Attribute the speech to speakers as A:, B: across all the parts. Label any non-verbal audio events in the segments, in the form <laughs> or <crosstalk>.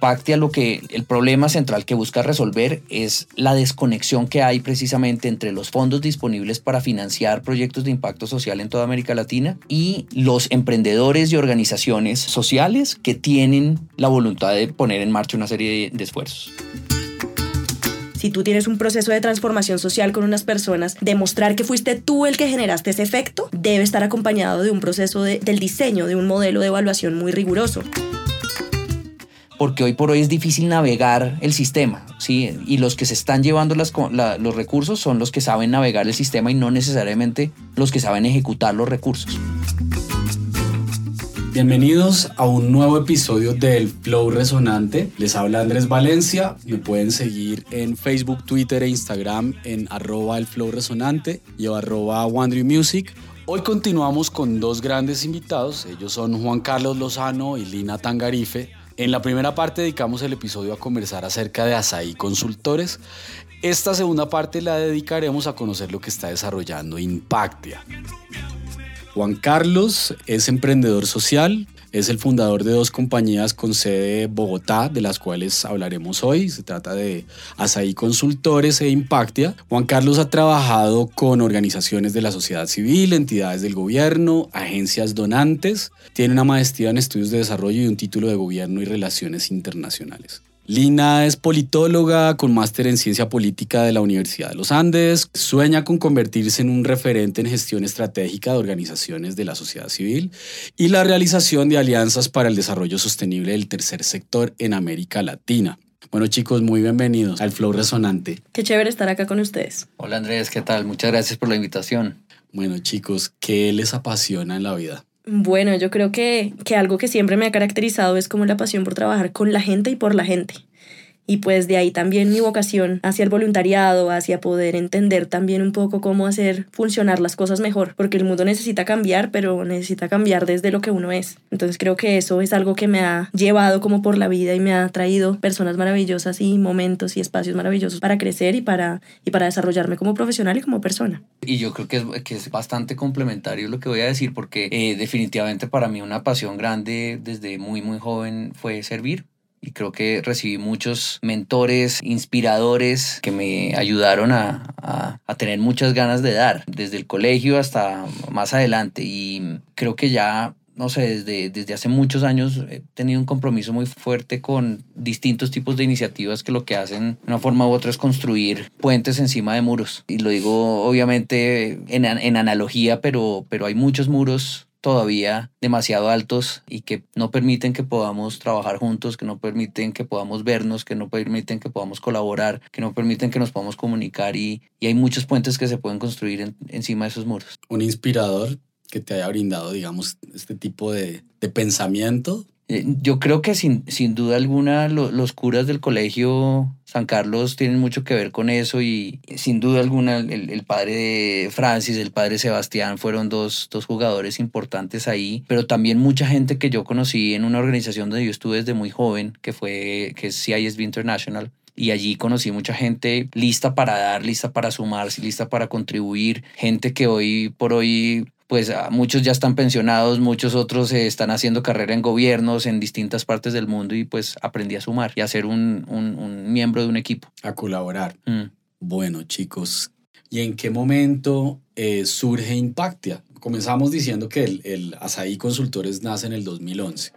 A: Impactia lo que el problema central que busca resolver es la desconexión que hay precisamente entre los fondos disponibles para financiar proyectos de impacto social en toda América Latina y los emprendedores y organizaciones sociales que tienen la voluntad de poner en marcha una serie de esfuerzos.
B: Si tú tienes un proceso de transformación social con unas personas, demostrar que fuiste tú el que generaste ese efecto debe estar acompañado de un proceso del diseño, de un modelo de evaluación muy riguroso
A: porque hoy por hoy es difícil navegar el sistema, ¿sí? Y los que se están llevando los recursos son los que saben navegar el sistema y no necesariamente los que saben ejecutar los recursos.
C: Bienvenidos a un nuevo episodio del Flow Resonante. Les habla Andrés Valencia. Me pueden seguir en Facebook, Twitter e Instagram en arroba el Flow y arroba Music. Hoy continuamos con dos grandes invitados. Ellos son Juan Carlos Lozano y Lina Tangarife. En la primera parte dedicamos el episodio a conversar acerca de Asaí Consultores. Esta segunda parte la dedicaremos a conocer lo que está desarrollando Impactia. Juan Carlos es emprendedor social, es el fundador de dos compañías con sede en Bogotá, de las cuales hablaremos hoy. Se trata de Asaí Consultores e Impactia. Juan Carlos ha trabajado con organizaciones de la sociedad civil, entidades del gobierno, agencias donantes. Tiene una maestría en estudios de desarrollo y un título de gobierno y relaciones internacionales. Lina es politóloga con máster en ciencia política de la Universidad de los Andes. Sueña con convertirse en un referente en gestión estratégica de organizaciones de la sociedad civil y la realización de alianzas para el desarrollo sostenible del tercer sector en América Latina. Bueno chicos, muy bienvenidos al Flow Resonante.
B: Qué chévere estar acá con ustedes.
A: Hola Andrés, ¿qué tal? Muchas gracias por la invitación.
C: Bueno chicos, ¿qué les apasiona en la vida?
B: Bueno, yo creo que, que algo que siempre me ha caracterizado es como la pasión por trabajar con la gente y por la gente y pues de ahí también mi vocación hacia el voluntariado, hacia poder entender también un poco cómo hacer funcionar las cosas mejor, porque el mundo necesita cambiar, pero necesita cambiar desde lo que uno es. Entonces creo que eso es algo que me ha llevado como por la vida y me ha traído personas maravillosas y momentos y espacios maravillosos para crecer y para, y para desarrollarme como profesional y como persona.
A: Y yo creo que es, que es bastante complementario lo que voy a decir, porque eh, definitivamente para mí una pasión grande desde muy, muy joven fue servir y creo que recibí muchos mentores, inspiradores que me ayudaron a, a, tener muchas ganas de dar, desde el colegio hasta más adelante. Y creo que ya no sé, desde, desde hace muchos años he tenido un compromiso muy fuerte con distintos tipos de iniciativas que lo que hacen de una forma u otra es construir puentes encima de muros. Y lo digo obviamente en, en analogía, pero, pero hay muchos muros todavía demasiado altos y que no permiten que podamos trabajar juntos, que no permiten que podamos vernos, que no permiten que podamos colaborar, que no permiten que nos podamos comunicar y, hay muchos puentes que se pueden construir encima de esos muros.
C: Un inspirador que te haya brindado, digamos, este tipo de, de pensamiento
A: yo creo que sin, sin duda alguna los curas del colegio San Carlos tienen mucho que ver con eso y sin duda alguna el, padre de Francis, el padre Sebastián fueron dos, dos, jugadores importantes ahí, pero también mucha gente que yo conocí en una organización donde yo estuve desde muy joven, que fue que es CISB International, y allí conocí mucha gente lista para dar, lista para sumarse, lista para contribuir, gente que hoy por hoy pues ah, muchos ya están pensionados, muchos otros están haciendo carrera en gobiernos en distintas partes del mundo y pues aprendí a sumar y a ser un, un, miembro de un equipo.
C: A colaborar. Mm. Bueno, chicos, ¿y en qué momento eh, surge Impactia? Comenzamos diciendo que el, el Asaí Consultores nace en el 2011.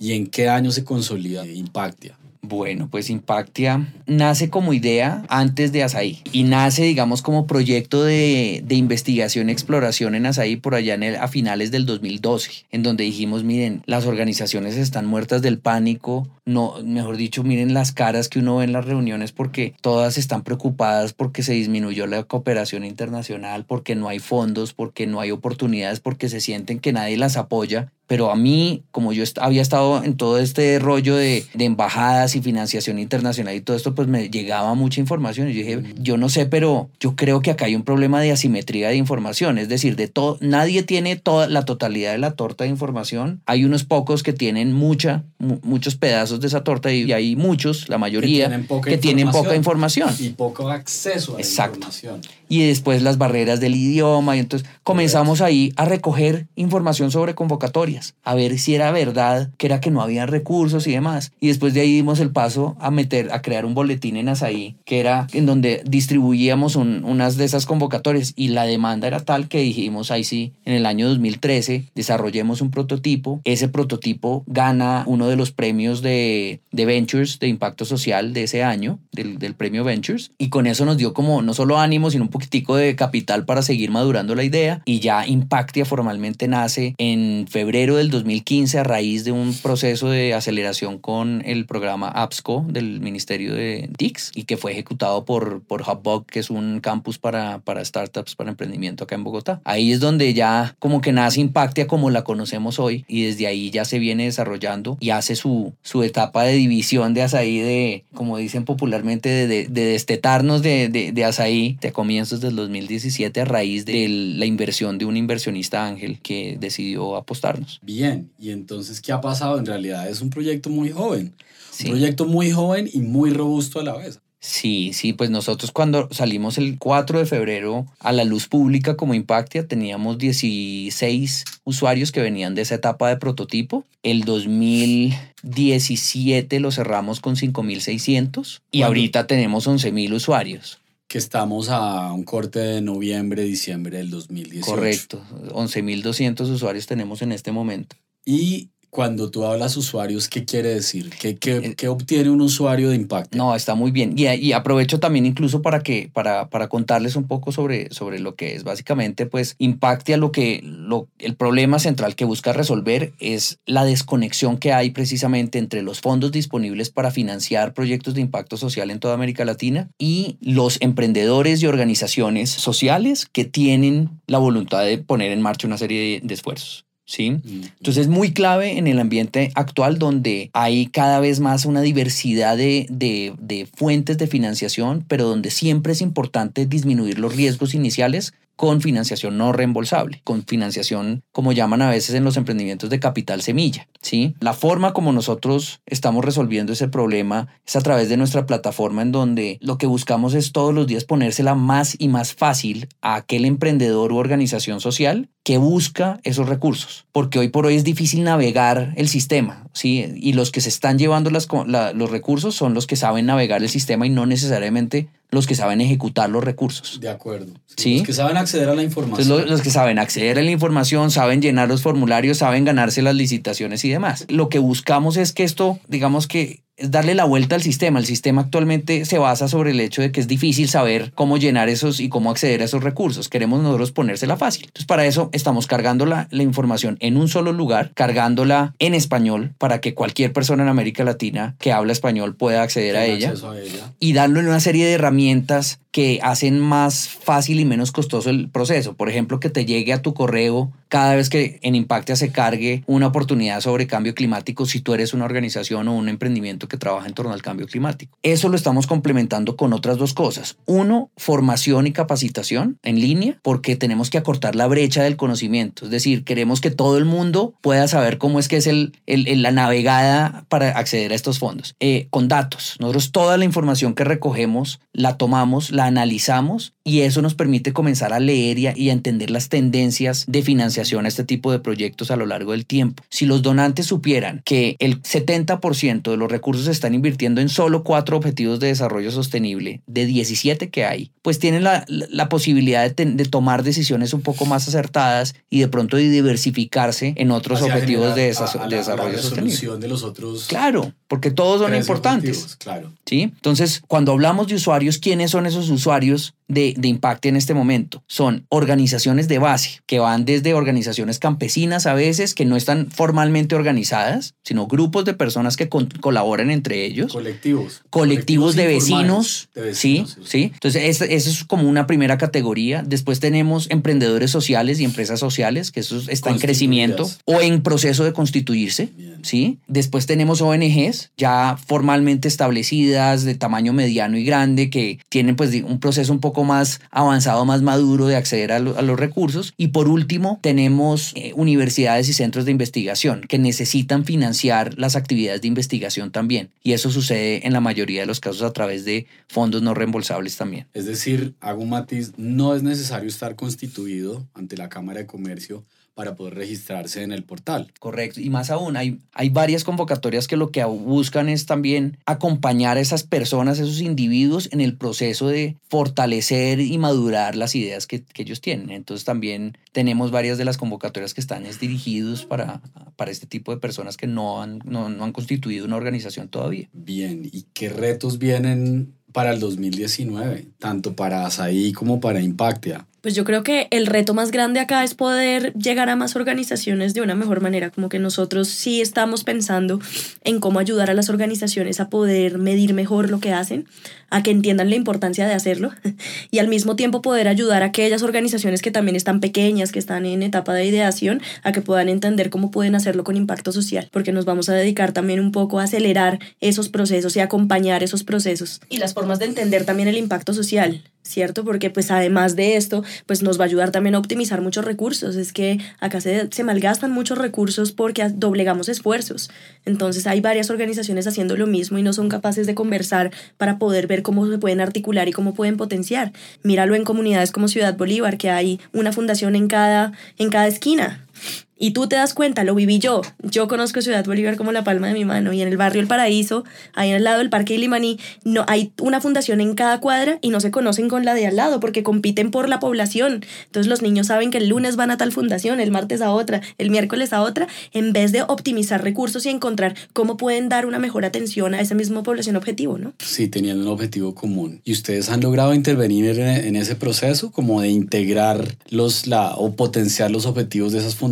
C: ¿Y en qué año se consolida Impactia?
A: Bueno, pues Impactia nace como idea antes de Asaí y nace, digamos, como proyecto de, de investigación y exploración en Asaí por allá en el, a finales del 2012, en donde dijimos, miren, las organizaciones están muertas del pánico, no, mejor dicho, miren las caras que uno ve en las reuniones porque todas están preocupadas porque se disminuyó la cooperación internacional, porque no hay fondos, porque no hay oportunidades, porque se sienten que nadie las apoya. Pero a mí, como yo había estado en todo este rollo de, de embajadas y financiación internacional y todo esto, pues me llegaba mucha información. Y yo dije, yo no sé, pero yo creo que acá hay un problema de asimetría de información. Es decir, de todo, nadie tiene toda la totalidad de la torta de información. Hay unos pocos que tienen mucha, muchos pedazos de esa torta y, hay muchos, la mayoría, que tienen poca, información.
C: Y poco acceso a Exacto. la información.
A: Y después las barreras del idioma. Y entonces comenzamos ahí a recoger información sobre convocatorias, a ver si era verdad que era que no había recursos y demás. Y después de ahí dimos el paso a meter, a crear un boletín en Asaí, que era en donde distribuíamos unas de esas convocatorias y la demanda era tal que dijimos, ahí sí, en el año 2013 desarrollemos un prototipo. Ese prototipo gana uno de los premios de, de Ventures de impacto social de ese año, del, del premio Ventures. Y con eso nos dio como no solo ánimo, sino un poquitico de capital para seguir madurando la idea. Y ya Impactia formalmente nace en febrero del 2015 a raíz de un proceso de aceleración con el programa APSCO del Ministerio de TICS y que fue ejecutado por, por Hubbug, que es un campus para, para startups, para emprendimiento acá en Bogotá. Ahí es donde ya como que nace Impactia como la conocemos hoy y desde ahí ya se viene desarrollando y hace su, su etapa de división de azaí, de, como dicen popularmente, de, de, de destetarnos de, de, de azaí de comienzos del 2017 a raíz de la inversión de un inversionista ángel que decidió apostarnos.
C: Bien, y entonces, ¿qué ha pasado? En realidad es un proyecto muy joven. Un proyecto muy joven y muy robusto a la vez.
A: Sí, sí, pues nosotros cuando salimos el 4 de febrero a la luz pública como Impactia teníamos 16 usuarios que venían de esa etapa de prototipo. El 2017 lo cerramos con 5.600 y ahorita tenemos 11.000 usuarios.
C: Que estamos a un corte de noviembre, diciembre del 2018.
A: Correcto, 11.200 usuarios tenemos en este momento.
C: Y cuando tú hablas usuarios, ¿qué quiere decir? ¿Qué, qué, eh, qué obtiene un usuario de impacto?
A: No, está muy bien. Y, y, aprovecho también incluso para, que, para, para contarles un poco sobre, sobre lo que es. Básicamente, pues Impactia lo que lo, el problema central que busca resolver es la desconexión que hay precisamente entre los fondos disponibles para financiar proyectos de impacto social en toda América Latina y los emprendedores y organizaciones sociales que tienen la voluntad de poner en marcha una serie de esfuerzos. ¿Sí? Entonces es muy clave en el ambiente actual donde hay cada vez más una diversidad de, de, de, fuentes de financiación, pero donde siempre es importante disminuir los riesgos iniciales con financiación no reembolsable, con financiación como llaman a veces en los emprendimientos de capital semilla, ¿sí? La forma como nosotros estamos resolviendo ese problema es a través de nuestra plataforma en donde lo que buscamos es todos los días ponérsela más y más fácil a aquel emprendedor u organización social que busca esos recursos, porque hoy por hoy es difícil navegar el sistema, ¿sí? Y los que se están llevando los recursos son los que saben navegar el sistema y no necesariamente los que saben ejecutar los recursos.
C: De acuerdo. Sí. Los que saben acceder a la información.
A: Entonces, los, que saben acceder a la información, saben llenar los formularios, saben ganarse las licitaciones y demás. Lo que buscamos es que esto, digamos que es darle la vuelta al sistema. El sistema actualmente se basa sobre el hecho de que es difícil saber cómo llenar esos y cómo acceder a esos recursos. Queremos nosotros ponérsela fácil. Entonces, para eso estamos cargando la, la información en un solo lugar, cargándola en español para que cualquier persona en América Latina que habla español pueda acceder a ella, a ella, y una serie de herramientas que hacen más fácil y menos costoso el proceso. Por ejemplo, que te llegue a tu correo cada vez que en Impactia se cargue una oportunidad sobre cambio climático si tú eres una organización o un emprendimiento que trabaja en torno al cambio climático. Eso lo estamos complementando con otras dos cosas. Uno, formación y capacitación en línea, porque tenemos que acortar la brecha del conocimiento. Es decir, queremos que todo el mundo pueda saber cómo es que es el, la navegada para acceder a estos fondos. Eh, con datos. Nosotros toda la información que recogemos la tomamos, la analizamos y eso nos permite comenzar a leer y a, entender las tendencias de financiación a este tipo de proyectos a lo largo del tiempo. Si los donantes supieran que el 70% de los recursos se están invirtiendo en solo cuatro objetivos de desarrollo sostenible de 17 que hay, pues tienen la, la posibilidad de, de, tomar decisiones un poco más acertadas y de pronto de diversificarse en otros objetivos de, de, desarrollo sostenible.
C: de los otros.
A: Claro, porque todos son importantes.
C: Claro.
A: ¿Sí? Entonces, cuando hablamos de usuarios, ¿quiénes son esos usuarios de, de Impacte en este momento son organizaciones de base, que van desde organizaciones campesinas a veces, que no están formalmente organizadas, sino grupos de personas que colaboran entre ellos.
C: Colectivos.
A: Colectivos, de, vecinos, sí, sí. Entonces, eso es como una primera categoría. Después tenemos emprendedores sociales y empresas sociales, que eso está en crecimiento o en proceso de constituirse, ¿sí? Después tenemos ONGs ya formalmente establecidas de tamaño mediano y grande que tienen pues un proceso un poco más avanzado, más maduro de acceder a, los recursos. Y por último, tenemos eh, universidades y centros de investigación que necesitan financiar las actividades de investigación también. Y eso sucede en la mayoría de los casos a través de fondos no reembolsables también.
C: Es decir, hago un matiz, no es necesario estar constituido ante la Cámara de Comercio para poder registrarse en el portal.
A: Correcto. Y más aún, hay, hay varias convocatorias que lo que buscan es también acompañar a esas personas, esos individuos en el proceso de fortalecer y madurar las ideas que, que ellos tienen. Entonces también tenemos varias de las convocatorias que están es dirigidos para, para este tipo de personas que no han, no, no han constituido una organización todavía.
C: Bien, ¿y qué retos vienen para el 2019, tanto para ASAI como para Impactia?
B: Pues yo creo que el reto más grande acá es poder llegar a más organizaciones de una mejor manera, como que nosotros sí estamos pensando en cómo ayudar a las organizaciones a poder medir mejor lo que hacen, a que entiendan la importancia de hacerlo <laughs> y al mismo tiempo poder ayudar a aquellas organizaciones que también están pequeñas, que están en etapa de ideación, a que puedan entender cómo pueden hacerlo con impacto social, porque nos vamos a dedicar también un poco a acelerar esos procesos y acompañar esos procesos y las formas de entender también el impacto social. ¿Cierto? Porque pues además de esto, pues nos va a ayudar también a optimizar muchos recursos. Es que acá se, se malgastan muchos recursos porque doblegamos esfuerzos. Entonces hay varias organizaciones haciendo lo mismo y no son capaces de conversar para poder ver cómo se pueden articular y cómo pueden potenciar. Míralo en comunidades como Ciudad Bolívar, que hay una fundación en cada, en cada esquina. Y tú te das cuenta, lo viví yo. Yo conozco Ciudad Bolívar como la palma de mi mano. Y en el barrio El Paraíso, ahí al lado del Parque Ilimaní, no, hay una fundación en cada cuadra y no se conocen con la de al lado porque compiten por la población. Entonces los niños saben que el lunes van a tal fundación, el martes a otra, el miércoles a otra, en vez de optimizar recursos y encontrar cómo pueden dar una mejor atención a esa misma población objetivo, ¿no?
C: Sí, tenían un objetivo común. ¿Y ustedes han logrado intervenir en, ese proceso, como de integrar los, la, o potenciar los objetivos de esas fundaciones?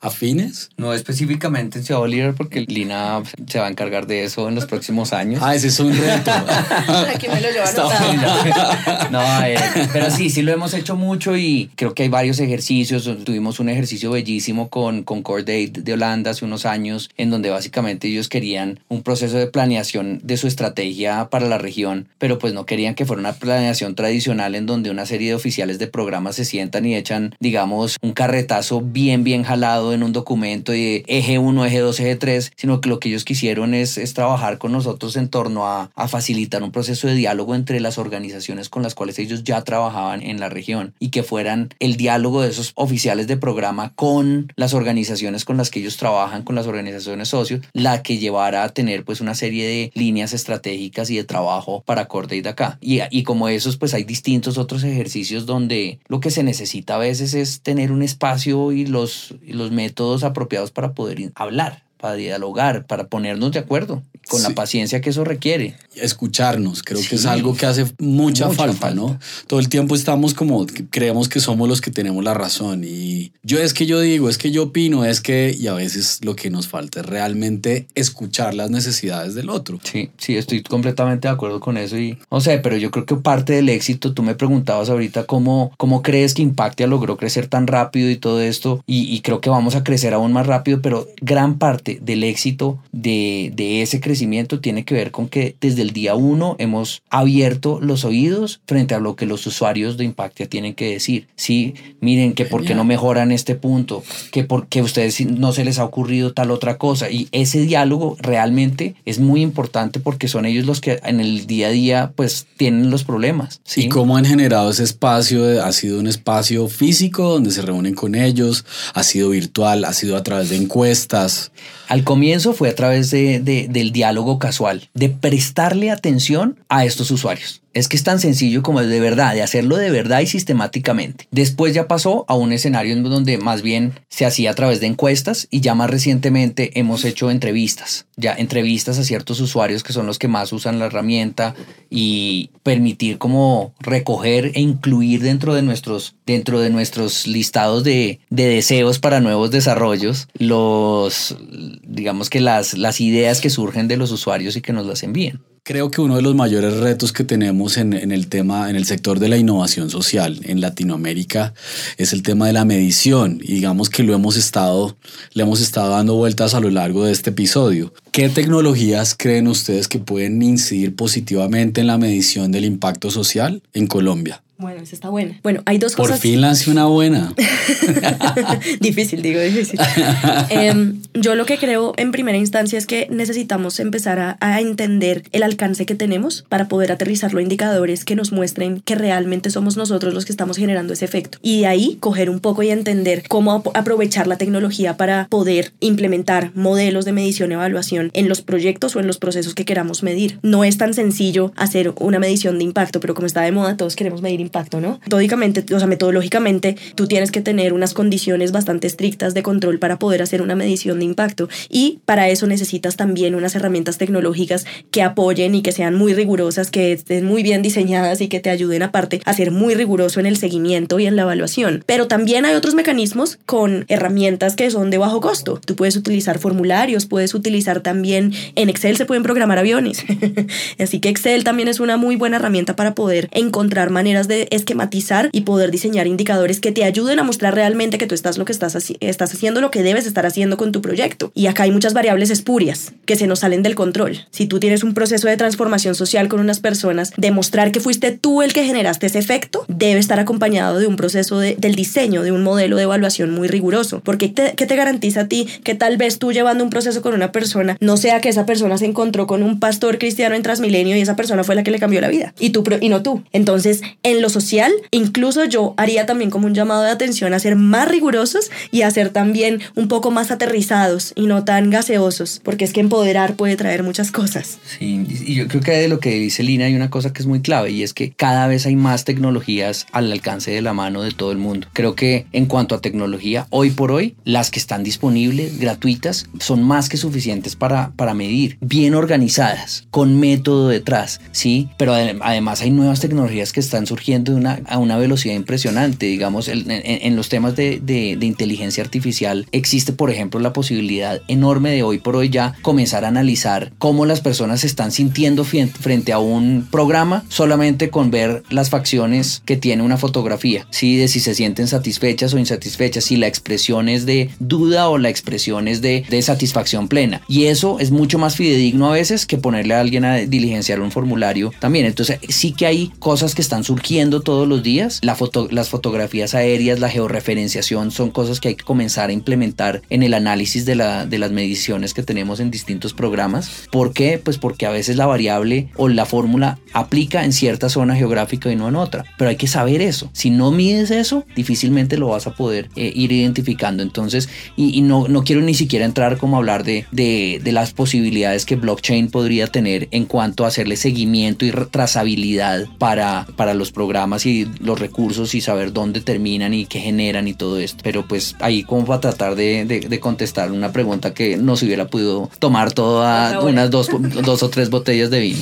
C: Afines?
A: No específicamente en Ciudad Bolívar porque Lina se va a encargar de eso en los próximos años.
C: Ah, ese es un reto. <laughs>
B: Aquí me lo llevan
A: No, eh, pero sí, sí lo hemos hecho mucho y creo que hay varios ejercicios. Tuvimos un ejercicio bellísimo con, con Core de Holanda hace unos años en donde básicamente ellos querían un proceso de planeación de su estrategia para la región, pero pues no querían que fuera una planeación tradicional en donde una serie de oficiales de programas se sientan y echan, digamos, un carretazo bien, bien jalado en un documento de eje 1, eje 2, eje 3, sino que lo que ellos quisieron es, es trabajar con nosotros en torno a, a, facilitar un proceso de diálogo entre las organizaciones con las cuales ellos ya trabajaban en la región y que fueran el diálogo de esos oficiales de programa con las organizaciones con las que ellos trabajan, con las organizaciones socios, la que llevara a tener pues una serie de líneas estratégicas y de trabajo para Corte de acá. Y, y como esos pues hay distintos otros ejercicios donde lo que se necesita a veces es tener un espacio y los los métodos apropiados para poder hablar para dialogar, para ponernos de acuerdo, con la paciencia que eso requiere.
C: Escucharnos, creo que es algo que hace mucha, falta, ¿no? Todo el tiempo estamos como, creemos que somos los que tenemos la razón y yo es que yo digo, es que yo opino, es que, y a veces lo que nos falta es realmente escuchar las necesidades del otro.
A: Sí, sí, estoy completamente de acuerdo con eso y, no sé, pero yo creo que parte del éxito, tú me preguntabas ahorita cómo, cómo crees que Impactia logró crecer tan rápido y todo esto, y, y creo que vamos a crecer aún más rápido, pero gran parte del éxito de, de, ese crecimiento tiene que ver con que desde el día uno hemos abierto los oídos frente a lo que los usuarios de Impactia tienen que decir. Sí, miren que por qué no mejoran este punto, que por qué a ustedes no se les ha ocurrido tal otra cosa. Y ese diálogo realmente es muy importante porque son ellos los que en el día a día pues tienen los problemas. ¿sí?
C: ¿Y cómo han generado ese espacio? ¿Ha sido un espacio físico donde se reúnen con ellos? ¿Ha sido virtual? ¿Ha sido a través de encuestas?
A: Al comienzo fue a través de, del diálogo casual, de prestarle atención a estos usuarios. Es que es tan sencillo como es de verdad, de hacerlo de verdad y sistemáticamente. Después ya pasó a un escenario en donde más bien se hacía a través de encuestas y ya más recientemente hemos hecho entrevistas, ya entrevistas a ciertos usuarios que son los que más usan la herramienta y permitir como recoger e incluir dentro de nuestros, dentro de nuestros listados de, de deseos para nuevos desarrollos los, digamos que las, las ideas que surgen de los usuarios y que nos las envíen.
C: Creo que uno de los mayores retos que tenemos en, el tema, en el sector de la innovación social en Latinoamérica es el tema de la medición. Y digamos que lo hemos estado, le hemos estado dando vueltas a lo largo de este episodio. ¿Qué tecnologías creen ustedes que pueden incidir positivamente en la medición del impacto social en Colombia?
B: Bueno, esa está buena. Bueno, hay dos
C: Por
B: cosas.
C: fin lancé una buena. <laughs>
B: difícil, digo, difícil. <laughs> eh, yo lo que creo en primera instancia es que necesitamos empezar a, a, entender el alcance que tenemos para poder aterrizarlo a indicadores que nos muestren que realmente somos nosotros los que estamos generando ese efecto. Y de ahí coger un poco y entender cómo aprovechar la tecnología para poder implementar modelos de medición y evaluación en los proyectos o en los procesos que queramos medir. No es tan sencillo hacer una medición de impacto, pero como está de moda, todos queremos medir impacto, ¿no? Metódicamente, o sea, metodológicamente, tú tienes que tener unas condiciones bastante estrictas de control para poder hacer una medición de impacto y para eso necesitas también unas herramientas tecnológicas que apoyen y que sean muy rigurosas, que estén muy bien diseñadas y que te ayuden aparte a ser muy riguroso en el seguimiento y en la evaluación. Pero también hay otros mecanismos con herramientas que son de bajo costo. Tú puedes utilizar formularios, puedes utilizar también en Excel se pueden programar aviones. <laughs> Así que Excel también es una muy buena herramienta para poder encontrar maneras de esquematizar y poder diseñar indicadores que te ayuden a mostrar realmente que tú estás lo que estás, estás haciendo lo que debes estar haciendo con tu proyecto. Y acá hay muchas variables espurias que se nos salen del control. Si tú tienes un proceso de transformación social con unas personas, demostrar que fuiste tú el que generaste ese efecto debe estar acompañado de un proceso de, del diseño, de un modelo de evaluación muy riguroso. Porque te, ¿qué te garantiza a ti que tal vez tú llevando un proceso con una persona no sea que esa persona se encontró con un pastor cristiano en Transmilenio y esa persona fue la que le cambió la vida y tú y no tú? Entonces, en lo social, incluso yo haría también como un llamado de atención a ser más rigurosos y a ser también un poco más aterrizados y no tan gaseosos, porque es que empoderar puede traer muchas cosas.
A: Sí, y yo creo que de lo que dice Lina hay una cosa que es muy clave y es que cada vez hay más tecnologías al alcance de la mano de todo el mundo. Creo que en cuanto a tecnología, hoy por hoy, las que están disponibles, gratuitas, son más que suficientes para, para medir, bien organizadas, con método detrás, ¿sí? Pero además hay nuevas tecnologías que están surgiendo de una, a una velocidad impresionante, digamos, en, en, en los temas de, de, de, inteligencia artificial existe, por ejemplo, la posibilidad enorme de hoy por hoy ya comenzar a analizar cómo las personas se están sintiendo frente a un programa solamente con ver las facciones que tiene una fotografía, ¿sí? De si se sienten satisfechas o insatisfechas, si la expresión es de duda o la expresión es de, de satisfacción plena. Y eso es mucho más fidedigno a veces que ponerle a alguien a diligenciar un formulario también. Entonces sí que hay cosas que están surgiendo todos los días. La foto, las fotografías aéreas, la georreferenciación son cosas que hay que comenzar a implementar en el análisis de, la, de las mediciones que tenemos en distintos programas. ¿Por qué? Pues porque a veces la variable o la fórmula aplica en cierta zona geográfica y no en otra. Pero hay que saber eso. Si no mides eso, difícilmente lo vas a poder eh, ir identificando. Entonces, y, y, no, no quiero ni siquiera entrar como a hablar de, de, de las posibilidades que blockchain podría tener en cuanto a hacerle seguimiento y trazabilidad para, para los programas y los recursos y saber dónde terminan y qué generan y todo esto. Pero pues ahí como para tratar de, de, de contestar una pregunta que no se hubiera podido tomar toda unas dos, dos o tres botellas de vino.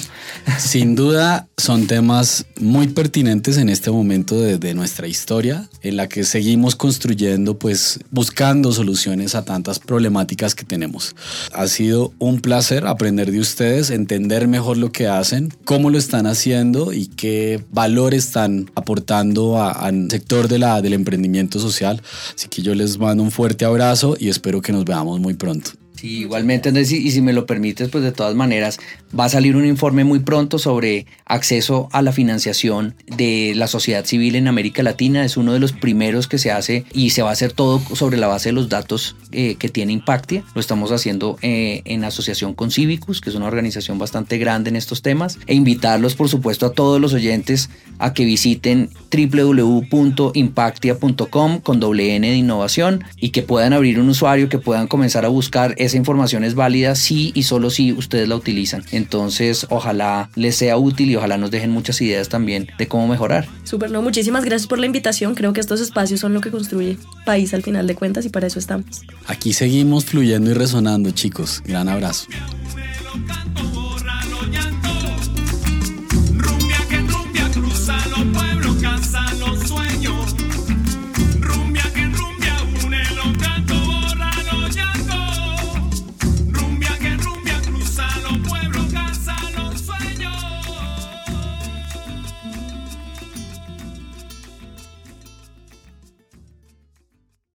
C: Sin duda son temas muy pertinentes en este momento de, de nuestra historia en la que seguimos construyendo pues buscando soluciones a tantas problemáticas que tenemos. Ha sido un placer aprender de ustedes, entender mejor lo que hacen, cómo lo están haciendo y qué valor están aportando al sector de la, del emprendimiento social. Así que yo les mando un fuerte abrazo y espero que nos veamos muy pronto.
A: Sí, igualmente, y si me lo permites, pues de todas maneras va a salir un informe muy pronto sobre acceso a la financiación de la sociedad civil en América Latina. Es uno de los primeros que se hace y se va a hacer todo sobre la base de los datos eh, que tiene Impactia. Lo estamos haciendo eh, en asociación con Cívicus, que es una organización bastante grande en estos temas, e invitarlos, por supuesto, a todos los oyentes a que visiten www.impactia.com con doble N de innovación y que puedan abrir un usuario, que puedan comenzar a buscar esa esa información es válida si y solo si ustedes la utilizan. Entonces, ojalá les sea útil y ojalá nos dejen muchas ideas también de cómo mejorar.
B: Súper, no, muchísimas gracias por la invitación. Creo que estos espacios son lo que construye país al final de cuentas y para eso estamos.
C: Aquí seguimos fluyendo y resonando, chicos. Gran abrazo.